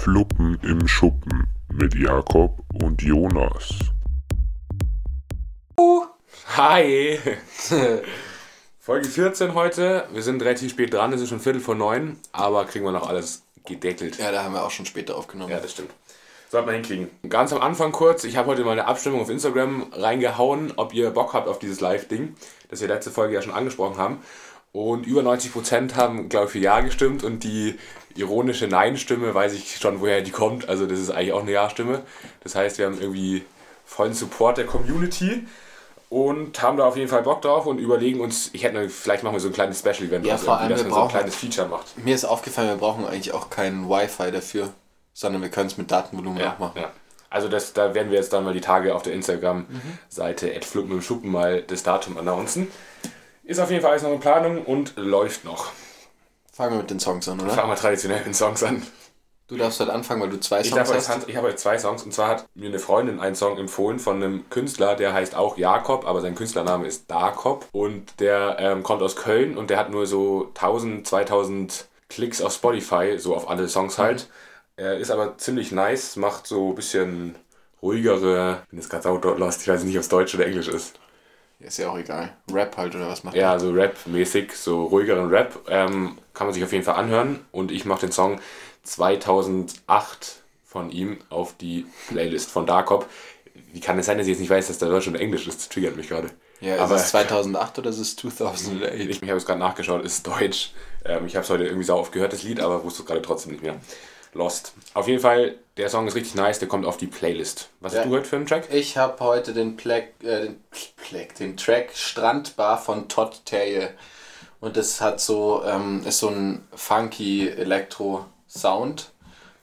Fluppen im Schuppen mit Jakob und Jonas. Hi! Folge 14 heute. Wir sind relativ spät dran, es ist schon Viertel vor neun, aber kriegen wir noch alles gedeckelt. Ja, da haben wir auch schon später aufgenommen. Ja, das stimmt. Sollte man hinkriegen. Ganz am Anfang kurz, ich habe heute mal eine Abstimmung auf Instagram reingehauen, ob ihr Bock habt auf dieses Live-Ding, das wir letzte Folge ja schon angesprochen haben. Und über 90% haben, glaube ich, für Ja gestimmt und die ironische Nein-Stimme, weiß ich schon, woher die kommt. Also das ist eigentlich auch eine Ja-Stimme. Das heißt, wir haben irgendwie vollen Support der Community und haben da auf jeden Fall Bock drauf und überlegen uns, ich hätte vielleicht machen wir so ein kleines Special-Event, Ja, vor allem, dass wir man so ein kleines Feature macht. Mir ist aufgefallen, wir brauchen eigentlich auch kein Wi-Fi dafür, sondern wir können es mit Datenvolumen Ja, auch machen. ja. Also das, da werden wir jetzt dann mal die Tage auf der Instagram-Seite mhm. mit dem Schuppen mal das Datum announcen. Ist auf jeden Fall alles noch in Planung und läuft noch. Fangen wir mit den Songs an, oder? Fangen wir traditionell mit den Songs an. Du darfst halt anfangen, weil du zwei Ich, Songs darf hast. heute, ich habe heute zwei Songs und zwar hat mir eine Freundin einen Song empfohlen von einem Künstler, der heißt auch Jakob, aber sein Künstlername ist Dakob und der ähm, kommt aus Köln und der hat nur so 1000, 2000 Klicks auf Spotify, so auf alle Songs halt. Er ist aber ziemlich nice, macht so ein bisschen ruhigere, ich bin jetzt gerade sau lost, ich weiß nicht, ob es Deutsch oder Englisch ist. Ist ja auch egal. Rap halt oder was macht Ja, so Rap-mäßig, so ruhigeren Rap. Ähm, kann man sich auf jeden Fall anhören. Und ich mache den Song 2008 von ihm auf die Playlist von Darkop. Wie kann es sein, dass ich jetzt nicht weiß, dass der Deutsch und Englisch ist? Das triggert mich gerade. Ja, ist Aber es 2008 oder ist es 2008? ich, ich habe es gerade nachgeschaut, ist Deutsch. Ähm, ich habe es heute irgendwie sau oft gehört, das Lied, aber wusste es gerade trotzdem nicht mehr. Lost. Auf jeden Fall, der Song ist richtig nice, der kommt auf die Playlist. Was Ja. hast du heute für einen Track? Ich habe heute den, Plack, äh, den, Plack, den Track Strandbar von Todd Terje. Und das hat so, ähm, ist so ein funky Elektro-Sound,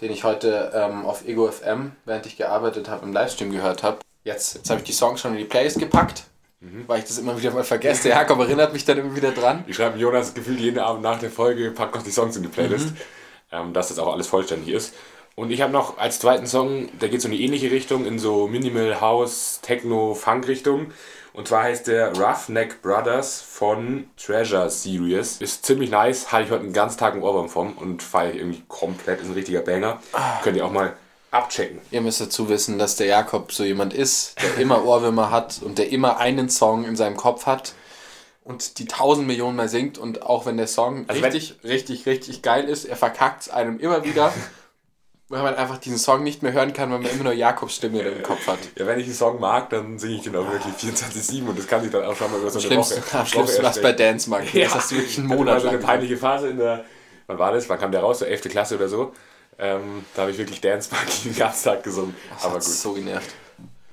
den ich heute ähm, auf Ego FM, während ich gearbeitet habe, im Livestream gehört habe. Jetzt, jetzt habe ich die Songs schon in die Playlist gepackt, weil ich das immer wieder mal vergesse. Der Jakob erinnert mich dann immer wieder dran. Ich schreibe Jonas gefühlt jeden Abend nach der Folge, pack noch die Songs in die Playlist, Mhm. Ähm, dass das auch alles vollständig ist. Und ich habe noch als zweiten Song, der geht so in eine ähnliche Richtung, in so Minimal House, Techno, Funk Richtung. Und zwar heißt der Roughneck Brothers von Treasure Series. Ist ziemlich nice, hatte ich heute einen ganzen Tag im Ohrwurm vom und feiere ich irgendwie komplett, ist ein richtiger Banger. Ah. Könnt ihr auch mal abchecken. Ihr müsst dazu wissen, dass der Jakob so jemand ist, der immer Ohrwürmer hat und der immer einen Song in seinem Kopf hat und die tausend Millionen Mal singt und auch wenn der Song Also wenn- richtig, richtig, richtig geil ist, er verkackt es einem immer wieder, weil man einfach diesen Song nicht mehr hören kann, weil man immer nur Jakobs Stimme im Kopf hat. Ja, wenn ich einen Song mag, dann singe ich den auch wirklich 24-7 und das kann sich dann auch schon mal über so eine Woche, am schlimmsten Woche was bei. Dance Monkey. Das hast du wirklich einen Ich hatte mal Monat so eine lang. peinliche Phase in der, wann war das? Wann kam der raus? So 11. Klasse oder so. Ähm, da habe ich wirklich Dance Monkey den ganzen Tag gesungen. Aber Hat gut, so genervt.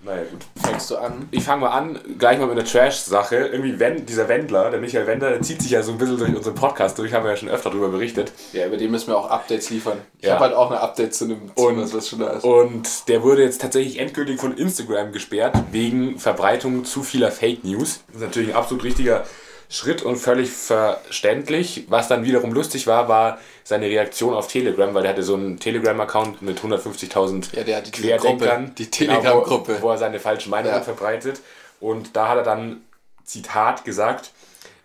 Naja gut. Fängst du an? Ich fange mal an, gleich mal mit einer Trash-Sache. Irgendwie Wen, dieser Wendler, der Michael Wendler, der zieht sich ja so ein bisschen durch unseren Podcast durch, haben wir ja schon öfter darüber berichtet. Ja, über den müssen wir auch Updates liefern. Ich Ja. habe halt auch eine Update zu einem Und- was, was schon da ist. Und der wurde jetzt tatsächlich endgültig von Instagram gesperrt, wegen Verbreitung zu vieler Fake News. Das ist natürlich ein absolut richtiger Schritt und völlig verständlich. Was dann wiederum lustig war, war seine Reaktion auf Telegram, weil der hatte so einen Telegram-Account mit 150.000 Ja, der diese Querdenkern, Gruppe, die genau, Telegram-Gruppe. wo, wo er seine falschen Meinungen Ja. verbreitet. Und da hat er dann, Zitat, gesagt,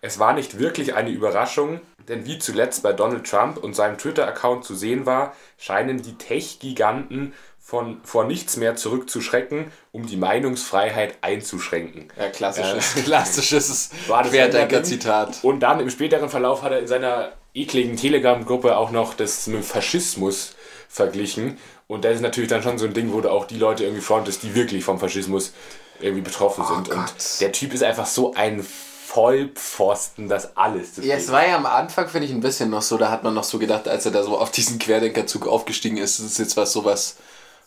es war nicht wirklich eine Überraschung, denn wie zuletzt bei Donald Trump und seinem Twitter-Account zu sehen war, scheinen die Tech-Giganten von, vor nichts mehr zurückzuschrecken, um die Meinungsfreiheit einzuschränken. Ja, klassisches, klassisches War das Querdenker-Zitat. Und dann im späteren Verlauf hat er in seiner ekligen Telegram-Gruppe auch noch das mit Faschismus verglichen. Und das ist natürlich dann schon so ein Ding, wo du auch die Leute irgendwie frontest, die wirklich vom Faschismus irgendwie betroffen sind. Und Gott. der Typ ist einfach so ein Vollpfosten, das alles. Ja, es war ja am Anfang, finde ich, ein bisschen noch so, da hat man noch so gedacht, als er da so auf diesen Querdenkerzug aufgestiegen ist, das ist jetzt was sowas,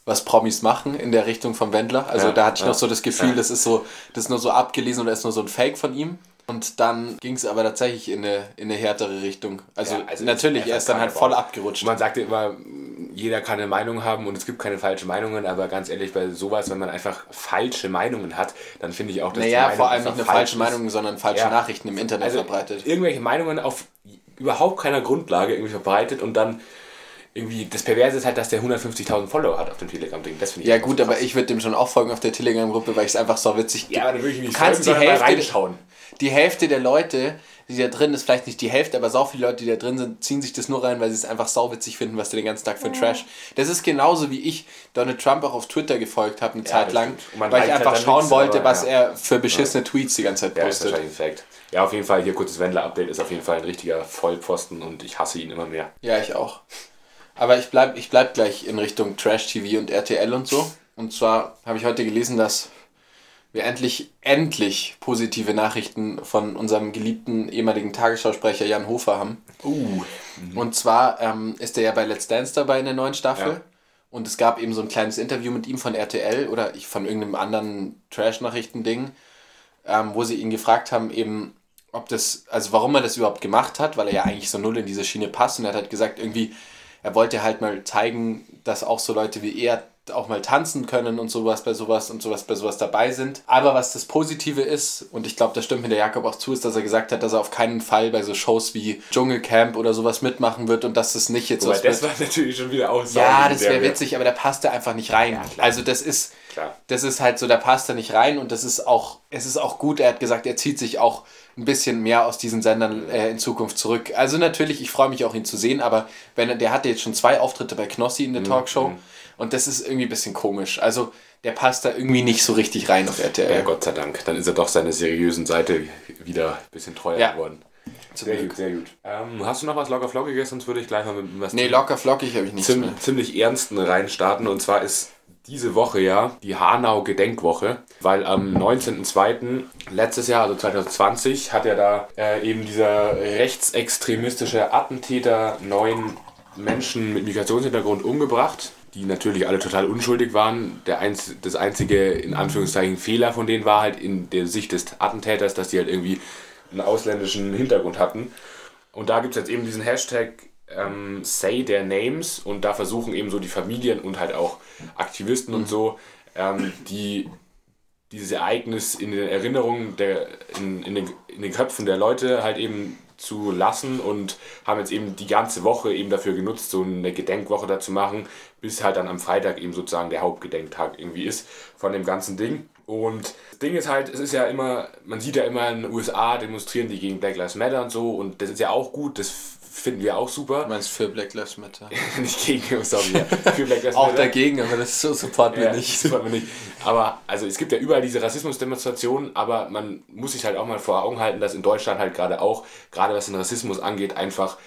was Promis machen in der Richtung vom Wendler. Also Ja, da hatte ich ja, noch so das Gefühl, ja. das ist so, das ist nur so abgelesen oder ist nur so ein Fake von ihm. Und dann ging es aber tatsächlich in eine, in eine härtere Richtung. Also, also natürlich, er ist dann halt voll abgerutscht. Man sagt ja immer, jeder kann eine Meinung haben und es gibt keine falschen Meinungen, aber ganz ehrlich, bei sowas, wenn man einfach falsche Meinungen hat, dann finde ich auch, dass Naja, vor allem nicht eine falsche. Meinung, sondern falsche. Nachrichten im Internet also verbreitet. irgendwelche Meinungen auf überhaupt keiner Grundlage irgendwie verbreitet und dann irgendwie, das Perverse ist halt, dass der 150.000 Follower hat auf dem Telegram-Ding. Das finde ich Ja echt gut, krass. aber ich würde dem schon auch folgen auf der Telegram-Gruppe, weil ich es einfach so witzig Ja, aber dann würde ich nicht Du kannst die Hälfte, reinschauen. die Hälfte der Leute, die da drin ist, vielleicht nicht die Hälfte, aber sau viele Leute, die da drin sind, ziehen sich das nur rein, weil sie es einfach sauwitzig finden, was der den ganzen Tag für ein Trash. Das ist genauso wie ich Donald Trump auch auf Twitter gefolgt habe eine Zeit das lang, weil ich halt einfach schauen wollte, aber was ja. er für beschissene Tweets die ganze Zeit Ja, das ist postet. wahrscheinlich ein Fact. Ja, auf jeden Fall, hier kurzes Wendler-Update ist auf jeden Fall ein richtiger Vollpfosten und ich hasse ihn immer mehr. Ja, ich auch. Aber ich bleib, ich bleib gleich in Richtung Trash-TV und RTL und so. Und zwar habe ich heute gelesen, dass wir endlich, endlich positive Nachrichten von unserem geliebten ehemaligen Tagesschausprecher Jan Hofer haben. Uh. Und zwar ähm, ist er ja bei Let's Dance dabei in der neuen Staffel. Ja. Und es gab eben so ein kleines Interview mit ihm von RTL oder ich von irgendeinem anderen Trash-Nachrichten-Ding, ähm, wo sie ihn gefragt haben, eben, ob das, also warum er das überhaupt gemacht hat, weil er ja eigentlich so null in diese Schiene passt. Und er hat halt gesagt, irgendwie, er wollte halt mal zeigen, dass auch so Leute wie er auch mal tanzen können und sowas bei sowas und sowas bei sowas dabei sind. Aber was das Positive ist, und ich glaube, das stimmt mir der Jakob auch zu, ist, dass er gesagt hat, dass er auf keinen Fall bei so Shows wie Dschungelcamp oder sowas mitmachen wird und dass es nicht jetzt Wobei, was das wird. war natürlich schon wieder auch Ja, das wäre witzig, aber der passt da einfach nicht rein. klar. also das ist, Klar. das ist halt so, der passt da nicht rein und das ist auch, es ist auch gut, er hat gesagt, er zieht sich auch ein bisschen mehr aus diesen Sendern äh, in Zukunft zurück. Also natürlich, ich freue mich auch ihn zu sehen, aber wenn er, der hatte jetzt schon zwei Auftritte bei Knossi in der Talkshow und das ist irgendwie ein bisschen komisch. Also der passt da irgendwie nicht so richtig rein auf RTL. Ja, Gott sei Dank. Dann ist er doch seiner seriösen Seite wieder ein bisschen treuer Ja. geworden. Zum Sehr Glück. gut, sehr gut. Ähm, hast du noch was locker flockiges? Sonst würde ich gleich mal mit was Nee, locker flockig habe ich nichts ziem mehr. ziemlich ernsten reinstarten. Und zwar ist diese Woche ja die Hanau-Gedenkwoche, weil am 19.02. letztes Jahr, also 2020, hat ja da äh, eben dieser rechtsextremistische Attentäter neun Menschen mit Migrationshintergrund umgebracht, die natürlich alle total unschuldig waren. Der einz das einzige, in Anführungszeichen, Fehler von denen war halt in der Sicht des Attentäters, dass die halt irgendwie einen ausländischen Hintergrund hatten. Und da gibt es jetzt eben diesen Hashtag ähm, Say Their Names und da versuchen eben so die Familien und halt auch Aktivisten und so, ähm, die dieses Ereignis in den Erinnerungen der, in, in, den, in den Köpfen der Leute halt eben zu lassen und haben jetzt eben die ganze Woche eben dafür genutzt, so eine Gedenkwoche da zu machen, bis halt dann am Freitag eben sozusagen der Hauptgedenktag irgendwie ist von dem ganzen Ding. Und das Ding ist halt, es ist ja immer, man sieht ja immer in den USA demonstrieren die gegen Black Lives Matter und so und das ist ja auch gut, das finden wir auch super. Du meinst für Black Lives Matter? nicht gegen, sorry, ja, für Black Lives Auch Matter. dagegen, aber das so supporten wir Ja, nicht. wir nicht. Aber also es gibt ja überall diese Rassismusdemonstrationen, aber man muss sich halt auch mal vor Augen halten, dass in Deutschland halt gerade auch, gerade was den Rassismus angeht, einfach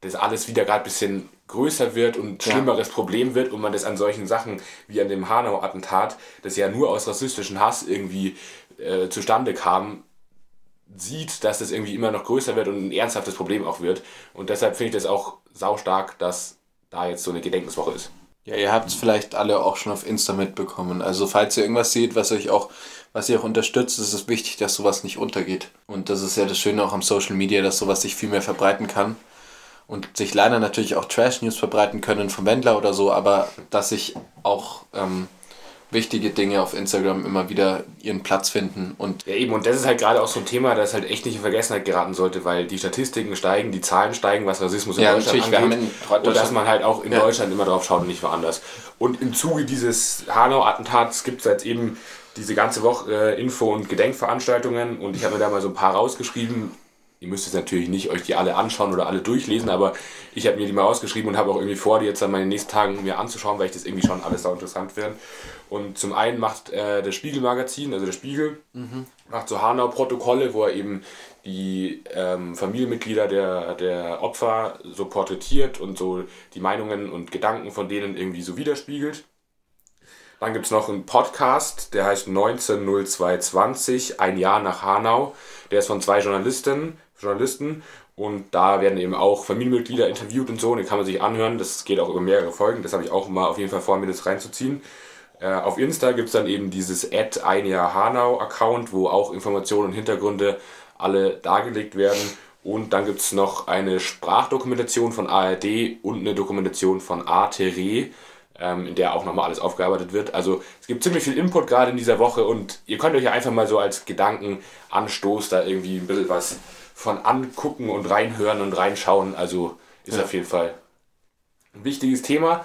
das alles wieder gerade ein bisschen größer wird und Ja. schlimmeres Problem wird und man das an solchen Sachen wie an dem Hanau-Attentat, das ja nur aus rassistischen Hass irgendwie äh, zustande kam, sieht, dass das irgendwie immer noch größer wird und ein ernsthaftes Problem auch wird. Und deshalb finde ich das auch saustark, dass da jetzt so eine Gedenkniswoche ist. Ja, ihr habt es vielleicht alle auch schon auf Insta mitbekommen. Also falls ihr irgendwas seht, was euch auch, was ihr auch unterstützt, ist es wichtig, dass sowas nicht untergeht. Und das ist ja das Schöne auch am Social Media, dass sowas sich viel mehr verbreiten kann. Und sich leider natürlich auch Trash-News verbreiten können vom Wendler oder so, aber dass sich auch ähm, wichtige Dinge auf Instagram immer wieder ihren Platz finden. Und Ja, eben, und das ist halt gerade auch so ein Thema, das halt echt nicht in Vergessenheit geraten sollte, weil die Statistiken steigen, die Zahlen steigen, was Rassismus in Ja, Deutschland angeht. in und dass Deutschland- man halt auch in Ja. Deutschland immer drauf schaut und nicht woanders. Und im Zuge dieses Hanau-Attentats gibt es jetzt eben diese ganze Woche äh, Info- und Gedenkveranstaltungen und ich habe mir da mal so ein paar rausgeschrieben. Ihr müsst jetzt natürlich nicht euch die alle anschauen oder alle durchlesen, aber ich habe mir die mal ausgeschrieben und habe auch irgendwie vor, die jetzt dann mal in den nächsten Tagen mir anzuschauen, weil ich das irgendwie schon alles sau interessant finde. Und zum einen macht äh, das Spiegel-Magazin, also der Spiegel, macht so Hanau-Protokolle, wo er eben die ähm, Familienmitglieder der, der Opfer so porträtiert und so die Meinungen und Gedanken von denen irgendwie so widerspiegelt. Dann gibt es noch einen Podcast, der heißt 190220, ein Jahr nach Hanau. Der ist von zwei Journalisten, Journalisten und da werden eben auch Familienmitglieder interviewt und so. Und den kann man sich anhören. Das geht auch über mehrere Folgen. Das habe ich auch mal auf jeden Fall vor, mir das reinzuziehen. Äh, auf Insta gibt es dann eben dieses Ad ein Jahr Hanau Account, wo auch Informationen und Hintergründe alle dargelegt werden. Und dann gibt es noch eine Sprachdokumentation von ARD und eine Dokumentation von ATRE, in der auch nochmal alles aufgearbeitet wird. Also es gibt ziemlich viel Input gerade in dieser Woche und ihr könnt euch ja einfach mal so als Gedankenanstoß da irgendwie ein bisschen was von angucken und reinhören und reinschauen. Also ist Ja. auf jeden Fall Ein wichtiges Thema.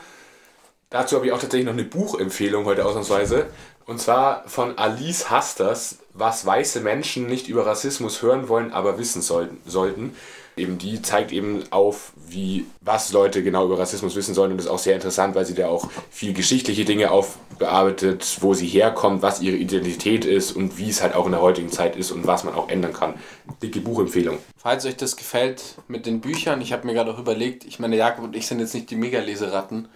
Dazu habe ich auch tatsächlich noch eine Buchempfehlung heute ausnahmsweise. Und zwar von Alice Hasters, was weiße Menschen nicht über Rassismus hören wollen, aber wissen sollten. sollten. Eben die zeigt eben auf, wie, was Leute genau über Rassismus wissen sollen. Und ist auch sehr interessant, weil sie da auch viel geschichtliche Dinge aufbearbeitet, wo sie herkommt, was ihre Identität ist und wie es halt auch in der heutigen Zeit ist und was man auch ändern kann. Dicke Buchempfehlung. Falls euch das gefällt mit den Büchern, ich habe mir gerade auch überlegt, ich meine, Jakob und ich sind jetzt nicht die Mega-Leseratten.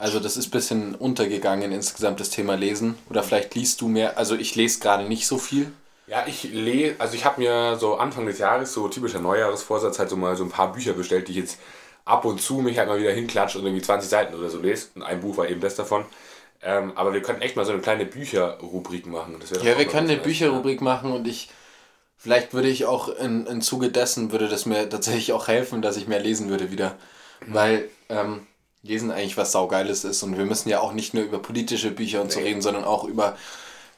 Also das ist ein bisschen untergegangen insgesamt das Thema Lesen. Oder vielleicht liest du mehr. Also ich lese gerade nicht so viel. Ja, ich lese, also ich habe mir so Anfang des Jahres, so typischer Neujahresvorsatz, halt so mal so ein paar Bücher bestellt, die ich jetzt ab und zu mich halt mal wieder hinklatsche und irgendwie 20 Seiten oder so lese. Und ein Buch war eben das davon. Ähm, aber wir können echt mal so eine kleine Bücherrubrik machen. ja, wir können eine Bücherrubrik machen und ich, vielleicht würde ich auch in, in Zuge dessen, würde das mir tatsächlich auch helfen, dass ich mehr lesen würde wieder. Mhm. Weil, ähm, Lesen eigentlich was Saugeiles ist und wir müssen ja auch nicht nur über politische Bücher und nee. so reden, sondern auch über,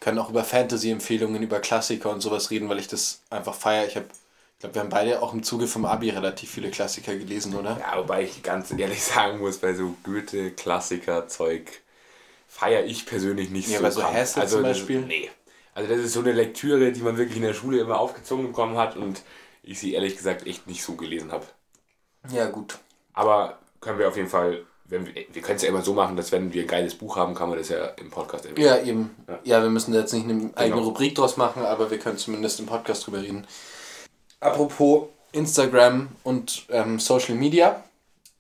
können auch über Fantasy-Empfehlungen, über Klassiker und sowas reden, weil ich das einfach feiere. Ich habe ich glaube, wir haben beide auch im Zuge vom Abi relativ viele Klassiker gelesen, oder? Ja, wobei ich ganz ehrlich sagen muss, bei so Goethe-Klassiker-Zeug feiere ich persönlich nicht ja, so. Ja, bei so Hesse also, zum Beispiel? Das, nee. Also das ist so eine Lektüre, die man wirklich in der Schule immer aufgezogen bekommen hat und ich sie ehrlich gesagt echt nicht so gelesen habe. Ja, gut. Aber können wir auf jeden Fall wenn wir, wir können es ja immer so machen, dass wenn wir ein geiles Buch haben, kann man das ja im Podcast erwähnen. Ja, eben. Ja. ja, wir müssen jetzt nicht eine eigene genau. Rubrik draus machen, aber wir können zumindest im Podcast drüber reden. Apropos Instagram und ähm, Social Media.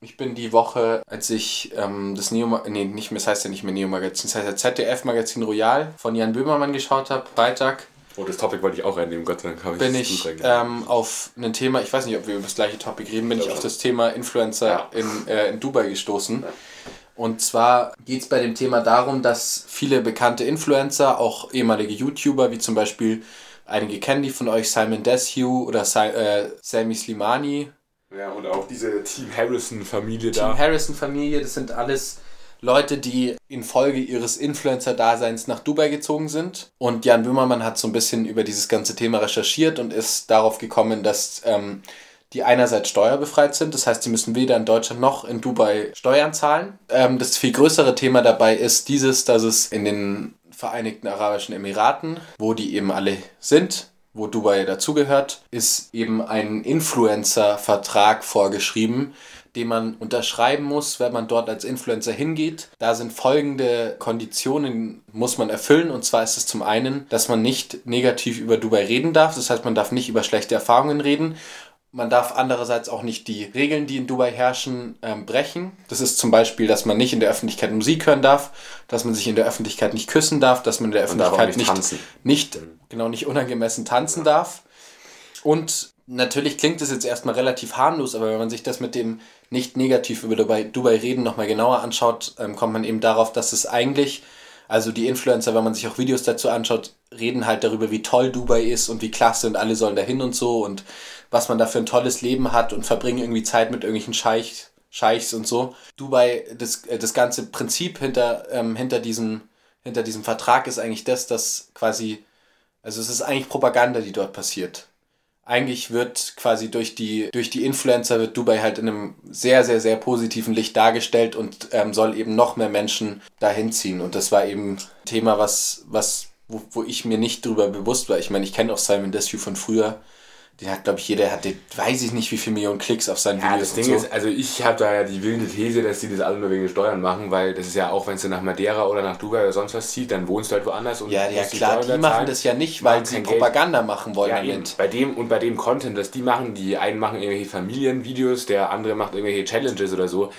Ich bin die Woche, als ich ähm, das Neo, nee, nicht mehr, das heißt ja nicht mehr Neo Magazin, das heißt ja ZDF Magazin Royal von Jan Böhmermann geschaut habe, Freitag, Oh, das Topic wollte ich auch reinnehmen, Gott sei Dank habe ich Bin ich ähm, auf ein Thema, ich weiß nicht, ob wir über das gleiche Topic reden, bin ich auf das Thema Influencer ja. in, äh, in Dubai gestoßen. Ja. Und zwar geht es bei dem Thema darum, dass viele bekannte Influencer, auch ehemalige YouTuber, wie zum Beispiel einige kennen die von euch, Simon Desue oder si äh, Sammy Slimani. Ja, und auch diese Team Harrison-Familie da. Team Harrison-Familie, das sind alles Leute, die infolge ihres Influencer-Daseins nach Dubai gezogen sind. Und Jan Böhmermann hat so ein bisschen über dieses ganze Thema recherchiert und ist darauf gekommen, dass ähm, die einerseits steuerbefreit sind. Das heißt, sie müssen weder in Deutschland noch in Dubai Steuern zahlen. Ähm, das viel größere Thema dabei ist dieses, dass es in den Vereinigten Arabischen Emiraten, wo die eben alle sind, wo Dubai dazugehört, ist eben ein Influencer-Vertrag vorgeschrieben, den man unterschreiben muss, wenn man dort als Influencer hingeht. Da sind folgende Konditionen, muss man erfüllen. Und zwar ist es zum einen, dass man nicht negativ über Dubai reden darf. Das heißt, man darf nicht über schlechte Erfahrungen reden. Man darf andererseits auch nicht die Regeln, die in Dubai herrschen, ähm, brechen. Das ist zum Beispiel, dass man nicht in der Öffentlichkeit Musik hören darf, dass man sich in der Öffentlichkeit nicht küssen darf, dass man in der Öffentlichkeit nicht, nicht, nicht, genau, nicht unangemessen tanzen darf. Und natürlich klingt es jetzt erstmal relativ harmlos, aber wenn man sich das mit dem nicht negativ über Dubai, Dubai reden nochmal genauer anschaut, ähm, kommt man eben darauf, dass es eigentlich, also die Influencer, wenn man sich auch Videos dazu anschaut, reden halt darüber, wie toll Dubai ist und wie klasse und alle sollen dahin und so und was man da für ein tolles Leben hat und verbringen irgendwie Zeit mit irgendwelchen Scheich, Scheichs und so. Dubai, das, äh, das ganze Prinzip hinter, ähm, hinter, diesem, hinter diesem Vertrag ist eigentlich das, dass quasi, also es ist eigentlich Propaganda, die dort passiert eigentlich wird quasi durch die, durch die Influencer wird Dubai halt in einem sehr, sehr, sehr positiven Licht dargestellt und ähm, soll eben noch mehr Menschen dahin ziehen. Und das war eben Thema, was, was, wo, wo ich mir nicht drüber bewusst war. Ich meine, ich kenne auch Simon Desue von früher den hat, glaube ich, jeder hat, weiß ich nicht, wie viele Millionen Klicks auf seinen ja, Videos. Das Ding so. ist, also ich habe da ja die wilde These, dass die das alle nur wegen Steuern machen, weil das ist ja auch, wenn du nach Madeira oder nach Dubai oder sonst was zieht, dann wohnst du halt woanders und Ja, ja klar, die, die machen das ja nicht, weil sie Propaganda Geld. machen wollen ja, damit. Bei dem und bei dem Content, das die machen, die einen machen irgendwelche Familienvideos, der andere macht irgendwelche Challenges oder so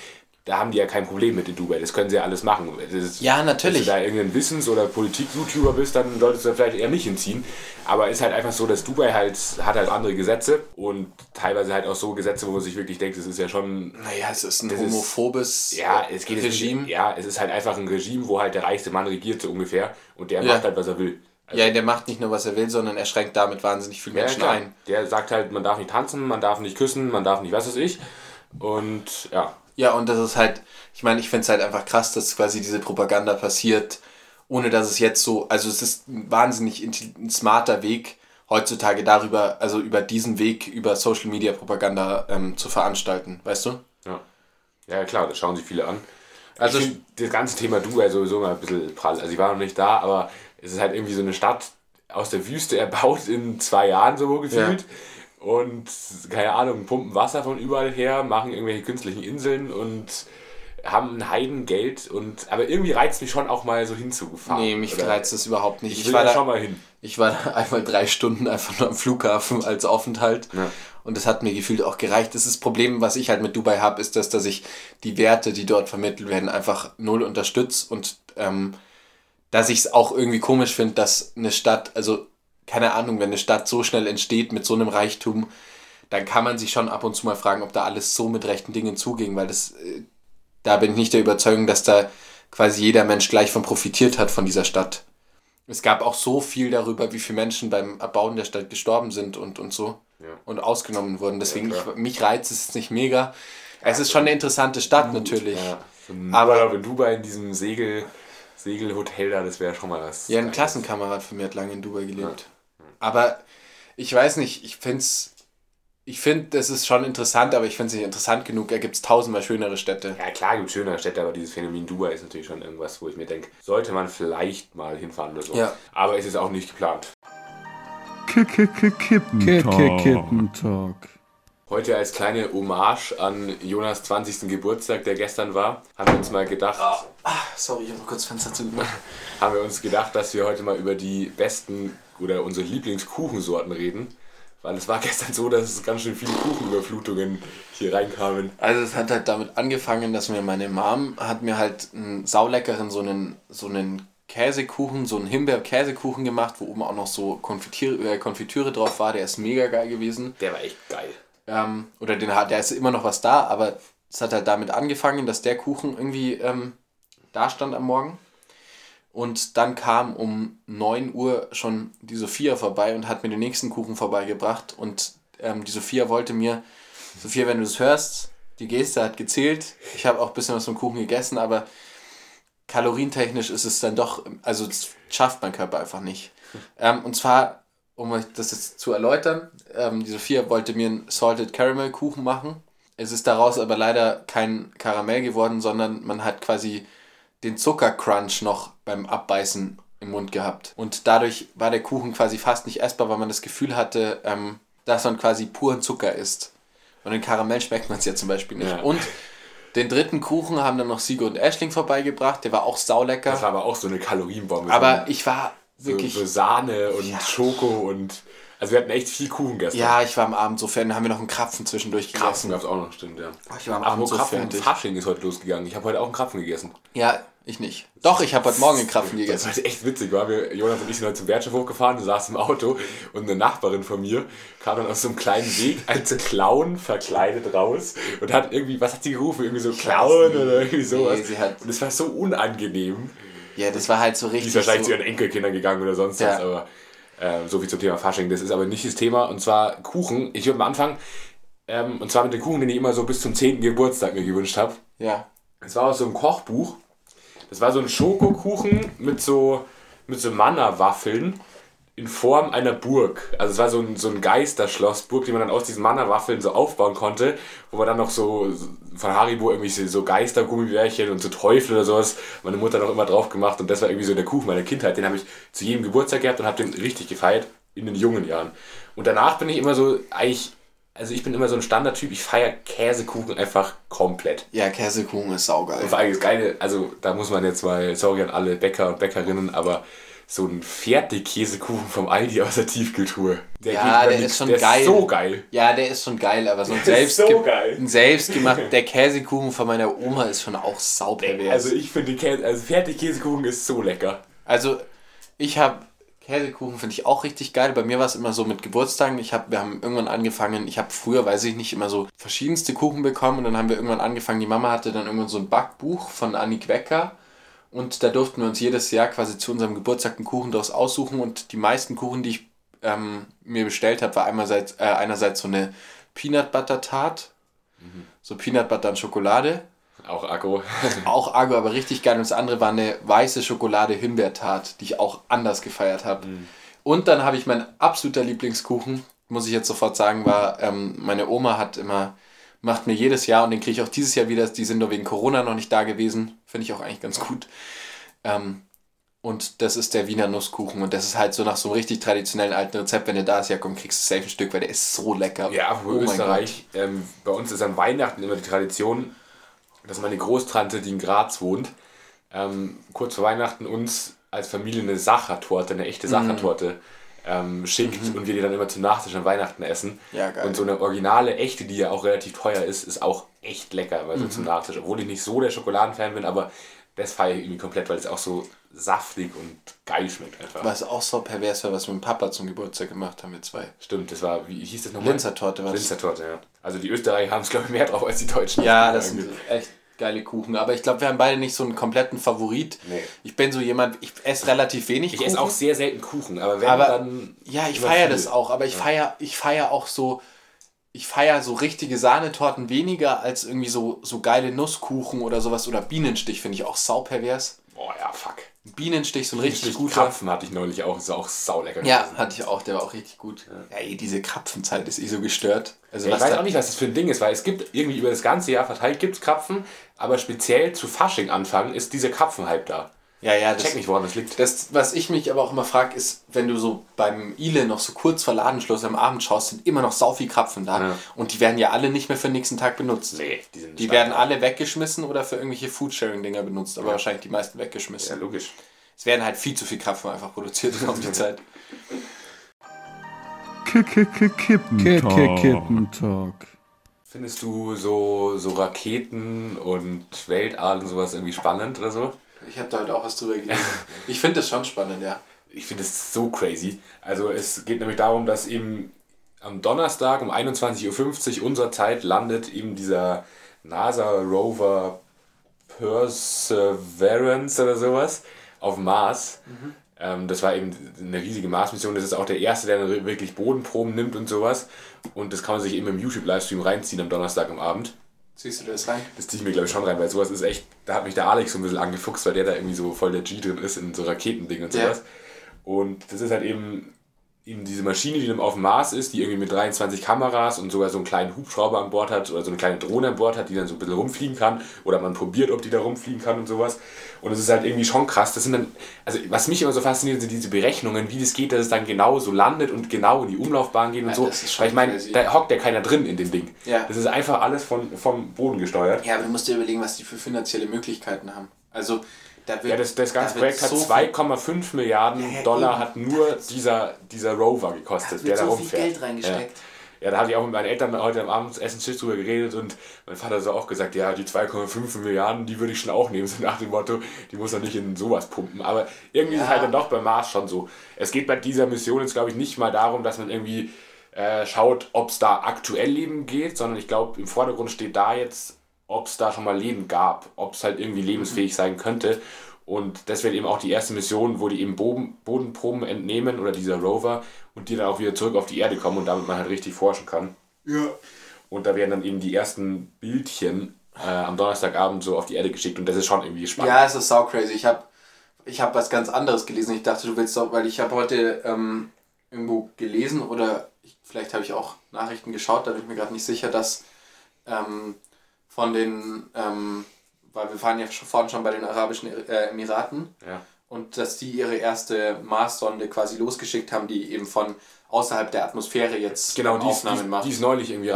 da haben die ja kein Problem mit in Dubai. Das können sie ja alles machen. Ist, ja, natürlich. Wenn du da irgendein Wissens- oder Politik-YouTuber bist, dann solltest du da vielleicht eher nicht hinziehen. Aber ist halt einfach so, dass Dubai halt hat halt andere Gesetze und teilweise halt auch so Gesetze, wo man sich wirklich denkt, das ist ja schon. Naja, es ist ein homophobes ist, ja, es geht Regime. Nicht, ja, es ist halt einfach ein Regime, wo halt der reichste Mann regiert, so ungefähr. Und der ja. macht halt, was er will. Also, ja, der macht nicht nur, was er will, sondern er schränkt damit wahnsinnig viele Menschen ja, ein. Der sagt halt, man darf nicht tanzen, man darf nicht küssen, man darf nicht was weiß ich. Und ja, ja, und das ist halt, ich meine, ich finde es halt einfach krass, dass quasi diese Propaganda passiert, ohne dass es jetzt so, also es ist ein wahnsinnig ein smarter Weg, heutzutage darüber, also über diesen Weg, über Social Media Propaganda ähm, zu veranstalten, weißt du? Ja. Ja, klar, das schauen sich viele an. Also ich find das ganze Thema Dubai sowieso mal ein bisschen prall. Also ich war noch nicht da, aber es ist halt irgendwie so eine Stadt aus der Wüste erbaut in zwei Jahren so gefühlt. Ja. Und keine Ahnung, pumpen Wasser von überall her, machen irgendwelche künstlichen Inseln und haben ein Heidengeld und aber irgendwie reizt mich schon auch mal so hinzugefahren. Nee, mich oder? reizt das überhaupt nicht. Ich, ich war da schon mal hin. Ich war da einmal drei Stunden einfach nur am Flughafen als Aufenthalt. Ja. Und das hat mir gefühlt auch gereicht. Das, ist das Problem, was ich halt mit Dubai habe, ist, dass, dass ich die Werte, die dort vermittelt werden, einfach null unterstütze und ähm, dass ich es auch irgendwie komisch finde, dass eine Stadt, also keine Ahnung, wenn eine Stadt so schnell entsteht mit so einem Reichtum, dann kann man sich schon ab und zu mal fragen, ob da alles so mit rechten Dingen zuging, weil das, äh, da bin ich nicht der Überzeugung, dass da quasi jeder Mensch gleich von profitiert hat von dieser Stadt. Es gab auch so viel darüber, wie viele Menschen beim Erbauen der Stadt gestorben sind und, und so ja. und ausgenommen wurden. Deswegen, ja, ich, mich reizt es nicht mega. Es ist schon eine interessante Stadt Gut, natürlich. Ja. aber wenn Dubai in diesem Segel Segelhotel da, das wäre schon mal was. Ja, ein Klassenkamerad von mir hat lange in Dubai gelebt. Aber ich weiß nicht, ich finde es. Ich finde, das ist schon interessant, aber ich finde es nicht interessant genug. Da gibt es tausendmal schönere Städte. Ja, klar gibt es schönere Städte, aber dieses Phänomen Dubai ist natürlich schon irgendwas, wo ich mir denke, sollte man vielleicht mal hinfahren oder so. Ja. Aber es ist auch nicht geplant. Kippentalk. Heute als kleine Hommage an Jonas 20. Geburtstag, der gestern war, haben wir uns mal gedacht. Oh, sorry, ich habe kurz Fenster zu gemacht. Haben wir uns gedacht, dass wir heute mal über die besten oder unsere Lieblingskuchensorten reden. Weil es war gestern so, dass es ganz schön viele Kuchenüberflutungen hier reinkamen. Also es hat halt damit angefangen, dass mir meine Mom hat mir halt einen sauleckeren, so einen, so einen Käsekuchen, so einen Himbeer-Käsekuchen gemacht, wo oben auch noch so Konfitüre, äh, Konfitüre drauf war. Der ist mega geil gewesen. Der war echt geil. Ähm, oder den hat, der ist immer noch was da, aber es hat halt damit angefangen, dass der Kuchen irgendwie ähm, da stand am Morgen. Und dann kam um 9 Uhr schon die Sophia vorbei und hat mir den nächsten Kuchen vorbeigebracht. Und ähm, die Sophia wollte mir, Sophia, wenn du das hörst, die Geste hat gezählt. Ich habe auch ein bisschen was vom Kuchen gegessen, aber kalorientechnisch ist es dann doch, also schafft mein Körper einfach nicht. Ähm, und zwar um euch das jetzt zu erläutern, ähm, die Sophia wollte mir einen Salted Caramel Kuchen machen. Es ist daraus aber leider kein Karamell geworden, sondern man hat quasi den Zuckercrunch noch beim Abbeißen im Mund gehabt. Und dadurch war der Kuchen quasi fast nicht essbar, weil man das Gefühl hatte, ähm, dass man quasi puren Zucker isst. Und den Karamell schmeckt man es ja zum Beispiel nicht. Ja. Und den dritten Kuchen haben dann noch Siege und Ashling vorbeigebracht. Der war auch saulecker. Das war aber auch so eine Kalorienbombe. Aber ich war wirklich. So, so Sahne und ja. Schoko und. Also wir hatten echt viel Kuchen gestern. Ja, ich war am Abend so fertig. haben wir noch einen Krapfen zwischendurch gegessen. Krapfen gab es auch noch, stimmt, ja. Ich war am Abend so Krapfen, fertig. Fasching ist heute losgegangen. Ich habe heute auch einen Krapfen gegessen. Ja, ich nicht. Doch, ich habe heute Morgen einen Krapfen gegessen. Das war echt witzig, weil wir, Jonas und ich sind heute zum Wertschiff hochgefahren, du saßt im Auto und eine Nachbarin von mir kam dann aus so einem kleinen Weg als Clown verkleidet raus und hat irgendwie, was hat sie gerufen? Irgendwie so Clown oder irgendwie sowas. Nee, und es war so unangenehm. Ja, das war halt so richtig. Die ist wahrscheinlich so zu ihren Enkelkindern gegangen oder sonst ja. was, aber äh, so viel zum Thema Fasching. Das ist aber nicht das Thema. Und zwar Kuchen. Ich würde mal anfangen. Ähm, und zwar mit dem Kuchen, den ich immer so bis zum 10. Geburtstag mir gewünscht habe. Ja. Das war aus so einem Kochbuch. Das war so ein Schokokuchen mit so, mit so Manna-Waffeln in Form einer Burg. Also es war so ein, so ein Geisterschlossburg, die man dann aus diesen Mana-Waffeln so aufbauen konnte, wo man dann noch so von Haribo irgendwie so Geistergummibärchen und so Teufel oder sowas, meine Mutter noch immer drauf gemacht und das war irgendwie so der Kuchen meiner Kindheit. Den habe ich zu jedem Geburtstag gehabt und habe den richtig gefeiert in den jungen Jahren. Und danach bin ich immer so, eigentlich, also ich bin immer so ein Standardtyp, ich feiere Käsekuchen einfach komplett. Ja, Käsekuchen ist saugeil. Und vor allem das Geile, also da muss man jetzt mal, sorry an alle Bäcker und Bäckerinnen, aber so ein Fertigkäsekuchen vom Aldi aus der Tiefkultur. Der ja, der ist schon der geil. Ist so geil. Ja, der ist schon geil, aber so ein, selbst so selbstgemachter der Käsekuchen von meiner Oma ist schon auch saupervers. Also ich finde Käse, also Fertigkäsekuchen ist so lecker. Also ich habe Käsekuchen finde ich auch richtig geil. Bei mir war es immer so mit Geburtstagen. Ich hab, wir haben irgendwann angefangen, ich habe früher, weiß ich nicht, immer so verschiedenste Kuchen bekommen und dann haben wir irgendwann angefangen, die Mama hatte dann irgendwann so ein Backbuch von Annik Wecker und da durften wir uns jedes Jahr quasi zu unserem Geburtstag einen Kuchen daraus aussuchen. Und die meisten Kuchen, die ich ähm, mir bestellt habe, war einerseits, äh, einerseits so eine Peanut Butter Tart. Mhm. So Peanut Butter und Schokolade. Auch Agro. auch Agro, aber richtig geil. Und das andere war eine weiße Schokolade Himbeertart, die ich auch anders gefeiert habe. Mhm. Und dann habe ich mein absoluter Lieblingskuchen, muss ich jetzt sofort sagen, war, ähm, meine Oma hat immer Macht mir jedes Jahr und den kriege ich auch dieses Jahr wieder. Die sind nur wegen Corona noch nicht da gewesen. Finde ich auch eigentlich ganz gut. Ähm, und das ist der Wiener Nusskuchen. Und das ist halt so nach so einem richtig traditionellen alten Rezept. Wenn der da ist, ja komm, kriegst du safe ein Stück, weil der ist so lecker. Ja, Oh Österreich, ähm, bei uns ist an Weihnachten immer die Tradition, dass meine Großtante, die in Graz wohnt, ähm, kurz vor Weihnachten uns als Familie eine Sachertorte, eine Mhm. echte Sachertorte ähm, schickt und wir die dann immer zum Nachtisch an Weihnachten essen. Ja, geil. Und so eine originale, echte, die ja auch relativ teuer ist, ist auch echt lecker, weil so Mhm. zum Nachtisch, obwohl ich nicht so der Schokoladenfan bin, aber das feiere ich irgendwie komplett, weil es auch so saftig und geil schmeckt einfach. Was auch so pervers war, was wir mit Papa zum Geburtstag gemacht haben, wir zwei. Stimmt, das war, wie hieß das nochmal? Linzertorte war das. Linzertorte, ja. Also die Österreicher haben es, glaube ich, mehr drauf als die Deutschen. Ja, das sind echt geile Kuchen. Aber ich glaube, wir haben beide nicht so einen kompletten Favorit. Nee. Ich bin so jemand, ich esse relativ wenig Ich esse auch sehr selten Kuchen, aber wenn aber dann. ja, ich feiere das auch, aber ich feiere ich feier auch so ich feiere so richtige Sahnetorten weniger als irgendwie so, so geile Nusskuchen oder sowas oder Bienenstich finde ich auch saupervers. Boah, ja, fuck. Bienenstich, so ein richtig Richtig guter. Krapfen hatte ich neulich auch, ist auch saulecker. Ja, gewesen. hatte ich auch, der war auch richtig gut. Ja, ey, diese Krapfenzeit ist eh so gestört. Also Ja, ich weiß auch nicht, was das für ein Ding ist, weil es gibt irgendwie über das ganze Jahr verteilt gibt's Krapfen, aber speziell zu Fasching anfangen ist dieser Krapfenhype da. Ja, ja, Ich das, check nicht, woran das liegt. Das, was ich mich aber auch immer frage, ist, wenn du so beim Ile noch so kurz vor Ladenschluss am Abend schaust, sind immer noch sau viel Krapfen da. Ja. Und die werden ja alle nicht mehr für den nächsten Tag benutzt. Nee, die sind Die nicht werden da. alle weggeschmissen oder für irgendwelche Foodsharing-Dinger benutzt, aber wahrscheinlich die meisten Ja, weggeschmissen. logisch. Es werden halt viel zu viel Krapfen einfach produziert um die Zeit. Kippentalk. Kippentalk. Findest du so, so Raketen und Weltall und sowas irgendwie spannend oder so? Ich habe da heute auch was drüber gelesen. Ich finde das schon spannend, ja. ich finde es so crazy. Also es geht nämlich darum, dass eben am Donnerstag um 21.50 Uhr unserer Zeit landet eben dieser NASA Rover Perseverance oder sowas auf Mars. Ähm, das war eben eine riesige Mars-Mission. Das ist auch der erste, der wirklich Bodenproben nimmt und sowas. Und das kann man sich eben im YouTube-Livestream reinziehen am Donnerstag am Abend. Siehst du das rein? Das ziehe ich mir, glaube ich, schon rein, weil sowas ist echt, da hat mich der Alex so ein bisschen angefuchst, weil der da irgendwie so voll der G drin ist in so Raketending und Ja. sowas. Und das ist halt eben, eben diese Maschine, die dann auf dem Mars ist, die irgendwie mit 23 Kameras und sogar so einen kleinen Hubschrauber an Bord hat oder so eine kleine Drohne an Bord hat, die dann so ein bisschen rumfliegen kann oder man probiert, ob die da rumfliegen kann und sowas. Und es ist halt irgendwie schon krass. Das sind dann, also was mich immer so fasziniert, sind diese Berechnungen, wie das geht, dass es dann genau so landet und genau in die Umlaufbahn geht und Ja, so. Weil ich meine, da hockt ja keiner drin in dem Ding. Ja. Das ist einfach alles von, vom Boden gesteuert. Ja, aber du musst dir überlegen, was die für finanzielle Möglichkeiten haben. Also, da wird, Ja, das, das ganze da Projekt hat so viel- 2,5 Milliarden Ja, ja, Dollar eben. hat nur dieser, dieser Rover gekostet, Da der da so viel rumfährt. Geld reingesteckt. Ja. ja, da hatte ich auch mit meinen Eltern heute am Abendessenstisch drüber geredet und mein Vater hat so auch gesagt, ja, die 2,5 Milliarden, die würde ich schon auch nehmen, so nach dem Motto, die muss er nicht in sowas pumpen. Aber irgendwie ist es halt dann doch beim Mars schon so. Es geht bei dieser Mission jetzt, glaube ich, nicht mal darum, dass man irgendwie äh, schaut, ob es da aktuell Leben geht, sondern ich glaube, im Vordergrund steht da jetzt, ob es da schon mal Leben gab, ob es halt irgendwie lebensfähig sein könnte. Und das wird eben auch die erste Mission, wo die eben Boden, Bodenproben entnehmen oder dieser Rover und die dann auch wieder zurück auf die Erde kommen und damit man halt richtig forschen kann. Ja. Und da werden dann eben die ersten Bildchen äh, am Donnerstagabend so auf die Erde geschickt und das ist schon irgendwie spannend. Ja, es ist sau crazy. Ich habe ich hab was ganz anderes gelesen. Ich dachte, du willst doch, weil ich habe heute ähm, irgendwo gelesen oder ich, vielleicht habe ich auch Nachrichten geschaut, da bin ich mir gerade nicht sicher, dass ähm, von den, ähm, weil wir waren ja schon vorhin schon bei den Arabischen äh, Emiraten Ja. und dass die ihre erste Marssonde quasi losgeschickt haben, die eben von außerhalb der Atmosphäre jetzt Genau, die ist, Aufnahmen die, macht. die ist neulich irgendwie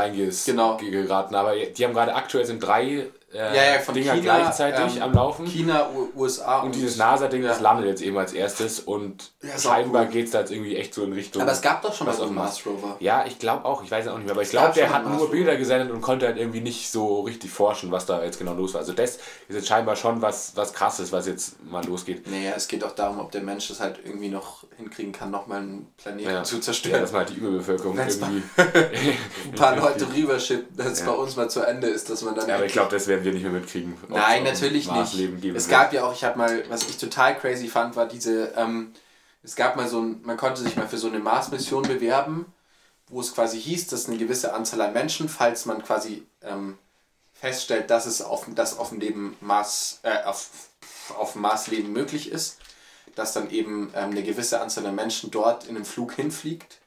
Genau. reingeraten, aber die haben gerade aktuell sind drei äh, Ja, ja, von Dinger China, gleichzeitig ähm, am Laufen. China, USA Und dieses NASA-Ding, das ja. landet jetzt eben als erstes und Ja, scheinbar cool. geht es da jetzt irgendwie echt so in Richtung. Aber es gab doch schon mal was so auf einen dem Mars Rover. Ja, ich glaube auch, ich weiß es auch nicht mehr, aber ich glaube, der hat nur Bilder gesendet und konnte halt irgendwie nicht so richtig forschen, was da jetzt genau los war. Also das ist jetzt scheinbar schon was, was krasses, was jetzt mal losgeht. Naja, es geht auch darum, ob der Mensch es halt irgendwie noch hinkriegen kann, nochmal einen Planeten Ja. zu Ja, zerstören. dass man halt die Überbevölkerung Wenn's irgendwie. ein paar Leute rüberschippen, dass es Ja. bei uns mal zu Ende ist, dass man dann. Ja, aber ich glaube, das werden wir nicht mehr mitkriegen. Nein, natürlich nicht. Es gab ja auch, ich habe mal, was ich total crazy fand, war diese, ähm, es gab mal so ein, man konnte sich mal für so eine Mars-Mission bewerben, wo es quasi hieß, dass eine gewisse Anzahl an Menschen, falls man quasi ähm, feststellt, dass es auf, dass auf dem Leben Mars, äh, auf, auf dem Mars Leben möglich ist, dass dann eben ähm, eine gewisse Anzahl an Menschen dort in einem Flug hinfliegt.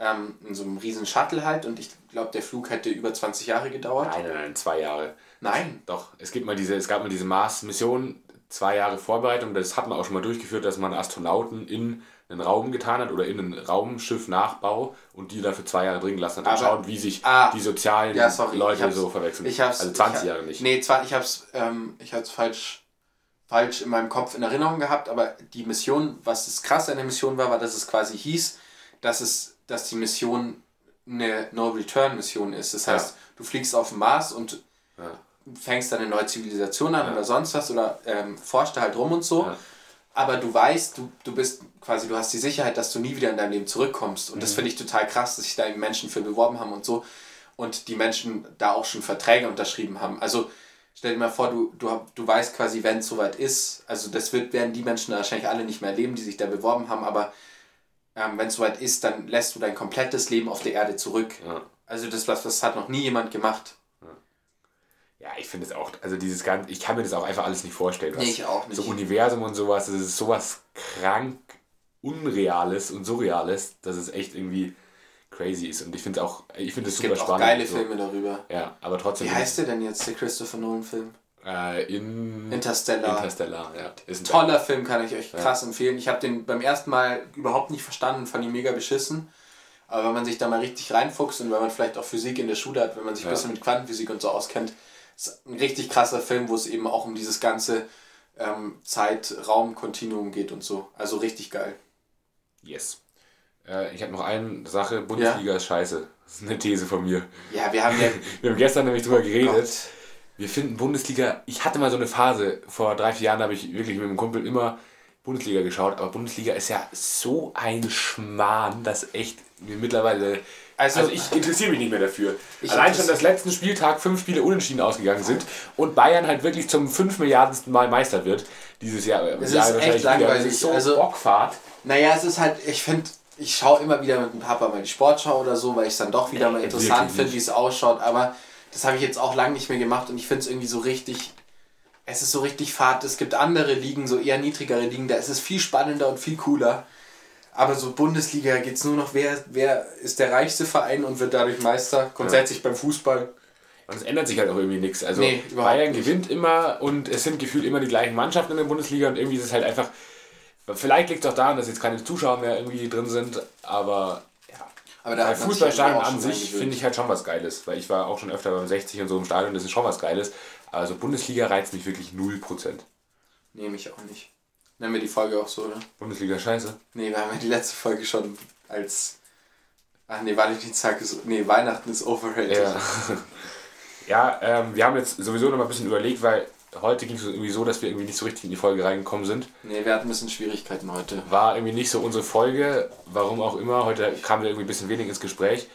Ähm, in so einem riesen Shuttle halt und ich glaube, der Flug hätte über 20 Jahre gedauert. Nein, nein, nein, zwei Jahre. Nein. Doch, es gibt mal diese, es gab mal diese Mars-Mission, zwei Jahre Vorbereitung, das hat man auch schon mal durchgeführt, dass man Astronauten in einen Raum getan hat oder in einen Raumschiff-Nachbau und die dafür zwei Jahre drin gelassen hat und schauen, wie sich Ah. die sozialen Ja, sorry. Leute so verwechseln. Ich hab's, also 20 ich, Jahre nicht. Nee, zwar, ich hab's, ähm, ich hab's falsch, falsch in meinem Kopf in Erinnerung gehabt, aber die Mission, was das krasse an der Mission war, war, dass es quasi hieß, dass es, dass die Mission eine No-Return-Mission ist. Das Ja. heißt, du fliegst auf den Mars und Ja. Fängst dann eine neue Zivilisation an Ja. oder sonst was oder ähm, forscht da halt rum und so. Ja. Aber du weißt, du, du bist quasi, du hast die Sicherheit, dass du nie wieder in deinem Leben zurückkommst. Mhm. Und das finde ich total krass, dass sich da eben Menschen für beworben haben und so. Und die Menschen da auch schon Verträge unterschrieben haben. Also stell dir mal vor, du, du, du weißt quasi, wenn es soweit ist, also das wird, werden die Menschen da wahrscheinlich alle nicht mehr erleben, die sich da beworben haben, aber ähm, wenn es soweit ist, dann lässt du dein komplettes Leben auf der Erde zurück. Ja. Also das, was- das hat noch nie jemand gemacht. Ja, ich finde es auch, also dieses ganze, ich kann mir das auch einfach alles nicht vorstellen. Was Nee, ich auch nicht. So Universum und sowas, das ist sowas krank Unreales und Surreales, dass es echt irgendwie crazy ist. Und ich finde es auch, ich finde es super gibt auch spannend. geile so. Filme darüber. Ja, aber trotzdem. Wie heißt der denn jetzt, der Christopher Nolan-Film? Äh, in Interstellar. Interstellar, ja. Ist ein Toller Film, kann ich euch krass empfehlen. Ich habe den beim ersten Mal überhaupt nicht verstanden, fand ihn mega beschissen. Aber wenn man sich da mal richtig reinfuchst und wenn man vielleicht auch Physik in der Schule hat, wenn man sich ein Ja. bisschen mit Quantenphysik und so auskennt, ein richtig krasser Film, wo es eben auch um dieses ganze ähm, Zeit-Raum-Kontinuum geht und so. Also richtig geil. Yes. Äh, ich habe noch eine Sache, Bundesliga ist scheiße. Das ist eine These von mir. Ja, wir haben ja. Wir haben gestern nämlich drüber geredet. Gott. Wir finden Bundesliga, ich hatte mal so eine Phase, vor drei, vier Jahren habe ich wirklich mit einem Kumpel immer Bundesliga geschaut, aber Bundesliga ist ja so ein Schmarrn, dass echt mir mittlerweile. Also- Also, ich interessiere mich nicht mehr dafür. Ich Allein schon, dass letzten Spieltag fünf Spiele unentschieden ausgegangen sind und Bayern halt wirklich zum fünf Milliardensten Mal Meister wird dieses Jahr. Es ist echt langweilig. Das ist so Also- Bockfahrt. Naja, es ist halt, ich finde, ich schaue immer wieder mit dem Papa mal die Sportschau oder so, weil ich es dann doch wieder mal Nee, interessant finde, wie es ausschaut. Aber das habe ich jetzt auch lange nicht mehr gemacht und ich finde es irgendwie so richtig. Es ist so richtig fad. Es gibt andere Ligen, so eher niedrigere Ligen, da ist es viel spannender und viel cooler. Aber so Bundesliga geht es nur noch, wer, wer ist der reichste Verein und wird dadurch Meister. Grundsätzlich beim Fußball. Und es ändert sich halt auch irgendwie nichts. Also Nee, Bayern nicht. gewinnt immer und es sind gefühlt immer die gleichen Mannschaften in der Bundesliga und irgendwie ist es halt einfach. Vielleicht liegt es auch daran, dass jetzt keine Zuschauer mehr irgendwie drin sind, aber ja. Aber da Fußballstadion an sich finde ich halt schon was Geiles, weil ich war auch schon öfter beim 60 und so im Stadion, das ist schon was Geiles. Also Bundesliga reizt mich wirklich 0%. Nee, mich auch nicht. Nennen wir die Folge auch so, oder? Bundesliga scheiße. Nee, wir haben ja die letzte Folge schon als. Ach nee, Valentinstag ist. Nee, Weihnachten ist overrated. Ja, ja ähm, wir haben jetzt sowieso noch mal ein bisschen überlegt, weil heute ging es irgendwie so, dass wir irgendwie nicht so richtig in die Folge reingekommen sind. Nee, wir hatten ein bisschen Schwierigkeiten heute. war irgendwie nicht so unsere Folge, warum auch immer. Heute kamen wir irgendwie ein bisschen wenig ins Gespräch.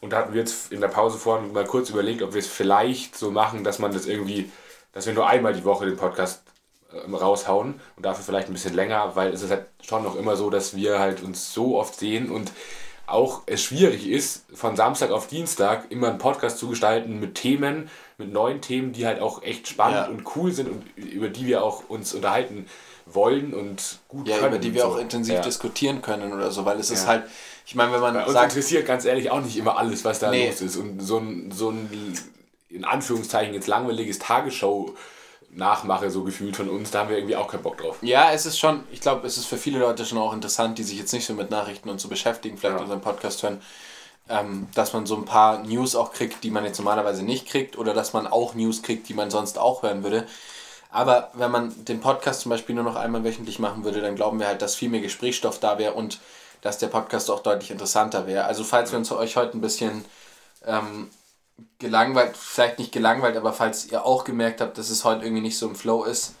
Und da hatten wir jetzt in der Pause vorhin mal kurz überlegt, ob wir es vielleicht so machen, dass man das irgendwie, dass wir nur einmal die Woche den Podcast raushauen und dafür vielleicht ein bisschen länger, weil es ist halt schon noch immer so, dass wir halt uns so oft sehen und auch es schwierig ist, von Samstag auf Dienstag immer einen Podcast zu gestalten mit Themen, mit neuen Themen, die halt auch echt spannend Ja. und cool sind und über die wir auch uns unterhalten wollen und gut Ja, können. über die wir so. auch intensiv ja. diskutieren können oder so, weil es ist Ja. halt. Ich meine, wenn man Bei uns sagt. interessiert ganz ehrlich auch nicht immer alles, was da Nee. los ist. Und so ein, so ein, in Anführungszeichen, jetzt langweiliges Tagesschau-Nachmache so gefühlt von uns, da haben wir irgendwie auch keinen Bock drauf. Ja, es ist schon, ich glaube, es ist für viele Leute schon auch interessant, die sich jetzt nicht so mit Nachrichten und so beschäftigen, vielleicht Ja. unseren Podcast hören, ähm, dass man so ein paar News auch kriegt, die man jetzt normalerweise nicht kriegt, oder dass man auch News kriegt, die man sonst auch hören würde. Aber wenn man den Podcast zum Beispiel nur noch einmal wöchentlich machen würde, dann glauben wir halt, dass viel mehr Gesprächsstoff da wäre und dass der Podcast auch deutlich interessanter wäre. Also falls wir uns euch heute ein bisschen ähm, gelangweilt, vielleicht nicht gelangweilt, aber falls ihr auch gemerkt habt, dass es heute irgendwie nicht so im Flow ist,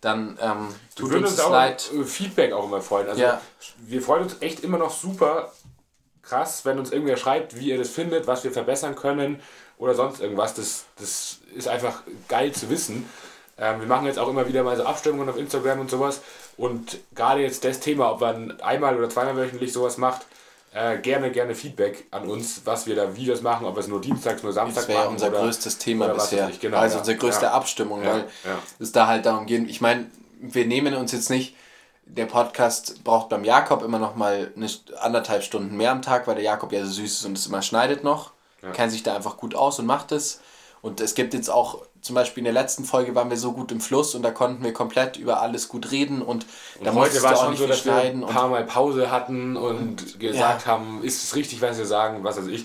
dann ähm, tut uns uns auch leid. äh, Feedback auch immer freuen. Also Ja. wir freuen uns echt immer noch super krass, wenn uns irgendwer schreibt, wie ihr das findet, was wir verbessern können oder sonst irgendwas. Das, das ist einfach geil zu wissen. Ähm, wir machen jetzt auch immer wieder mal so Abstimmungen auf Instagram und sowas. Und gerade jetzt das Thema, ob man einmal oder zweimal wöchentlich sowas macht, äh, gerne, gerne Feedback an uns, was wir da, wie wir es machen, ob wir es nur dienstags, nur Samstag Das wäre machen. unser oder, größtes Thema bisher. genau, also ja. unsere größte Ja. Abstimmung, Ja, weil ja. es da halt darum geht. Ich meine, wir nehmen uns jetzt nicht, der Podcast braucht beim Jakob immer noch mal eine, anderthalb Stunden mehr am Tag, weil der Jakob ja so süß ist und es immer schneidet noch. kennt sich da einfach gut aus und macht es. Und es gibt jetzt auch, zum Beispiel in der letzten Folge waren wir so gut im Fluss und da konnten wir komplett über alles gut reden und, da Und heute musstest war es auch schon nicht so, dass wir ein Und, paar Mal Pause hatten und gesagt haben, ist es richtig, was wir sagen, was weiß ich.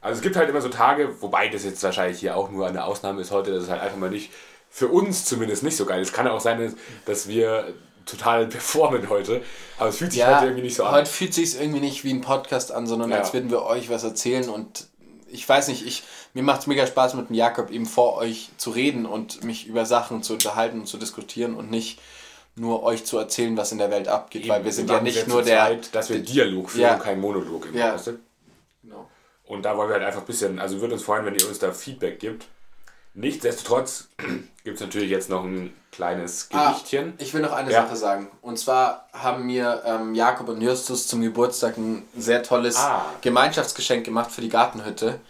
Also es gibt halt immer so Tage, wobei das jetzt wahrscheinlich hier auch nur eine Ausnahme ist heute, dass es halt einfach mal nicht, für uns zumindest nicht so geil ist. Es kann ja auch sein, dass wir total performen heute, aber es fühlt sich ja, heute irgendwie nicht so an. heute fühlt sich irgendwie nicht wie ein Podcast an, sondern Ja. als würden wir euch was erzählen und ich weiß nicht, ich, mir macht es mega Spaß mit dem Jakob eben vor euch zu reden und mich über Sachen zu unterhalten und zu diskutieren und nicht nur euch zu erzählen, was in der Welt abgeht, weil wir sind ja machen nicht nur der... zweit, dass wir Dialog führen Ja. und kein Monolog immer, Ja. weißt du? Genau. Und da wollen wir halt einfach ein bisschen, also würde uns freuen, wenn ihr uns da Feedback gibt. Nichtsdestotrotz gibt es natürlich jetzt noch ein kleines Gedichtchen. Ah, ich will noch eine Ja. Sache sagen. Und zwar haben mir ähm, Jakob und Justus zum Geburtstag ein sehr tolles Ah. Gemeinschaftsgeschenk gemacht für die Gartenhütte.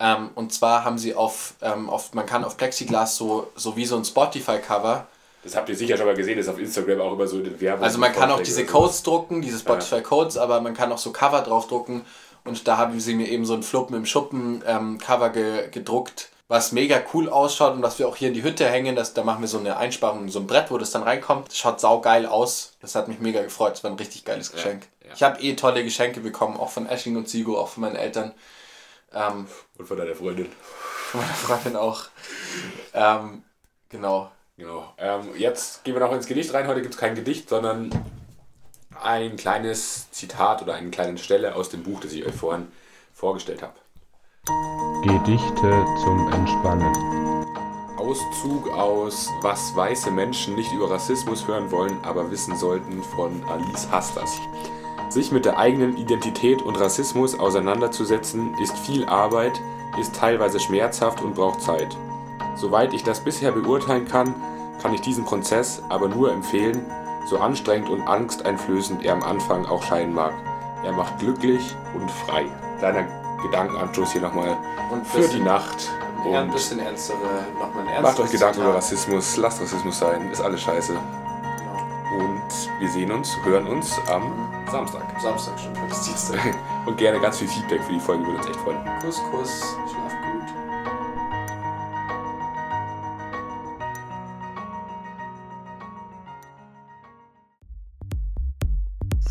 Ähm, und zwar haben sie auf, ähm, auf, man kann auf Plexiglas so, so wie so ein Spotify-Cover, Das habt ihr sicher schon mal gesehen, das ist auf Instagram auch immer so in den Werbung. also man kann auch diese. Codes drucken, diese Spotify-Codes, aber man kann auch so Cover drauf drucken. Und da haben sie mir eben so ein Fluppen im Schuppen ähm, Cover ge gedruckt, was mega cool ausschaut und was wir auch hier in die Hütte hängen. Das, da machen wir so eine Einsparung, so ein Brett, wo das dann reinkommt. Das schaut saugeil aus. Das hat mich mega gefreut. Das war ein richtig geiles Geschenk. ja. Ich habe eh tolle Geschenke bekommen, auch von Ashling und Sigo, auch von meinen Eltern. Ähm, Und von deiner Freundin. von meiner Freundin auch. Ähm, genau. Genau. Ähm, jetzt gehen wir noch ins Gedicht rein. Heute gibt es kein Gedicht, sondern ein kleines Zitat oder eine kleine Stelle aus dem Buch, das ich euch vorhin vorgestellt habe. Gedichte zum Entspannen. Auszug aus Was weiße Menschen nicht über Rassismus hören wollen, aber wissen sollten von Alice Hastas. Sich mit der eigenen Identität und Rassismus auseinanderzusetzen, ist viel Arbeit, ist teilweise schmerzhaft und braucht Zeit. Soweit ich das bisher beurteilen kann, kann ich diesen Prozess aber nur empfehlen, so anstrengend und angsteinflößend er am Anfang auch scheinen mag. Er macht glücklich und frei. Kleiner Gedankenanstoß hier nochmal Und für die Nacht. Ja, ein Und bisschen ernstere, nochmal Macht euch Gedanken über. Rassismus, lasst Rassismus sein, ist alles scheiße. Wir sehen uns, hören uns am Samstag. Samstag schon, heute ist Dienstag. Und gerne ganz viel Feedback für die Folge, würde uns echt freuen. Kuss, Kuss, schlaf gut.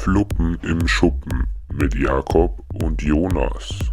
Fluppen im Schuppen mit Jakob und Jonas.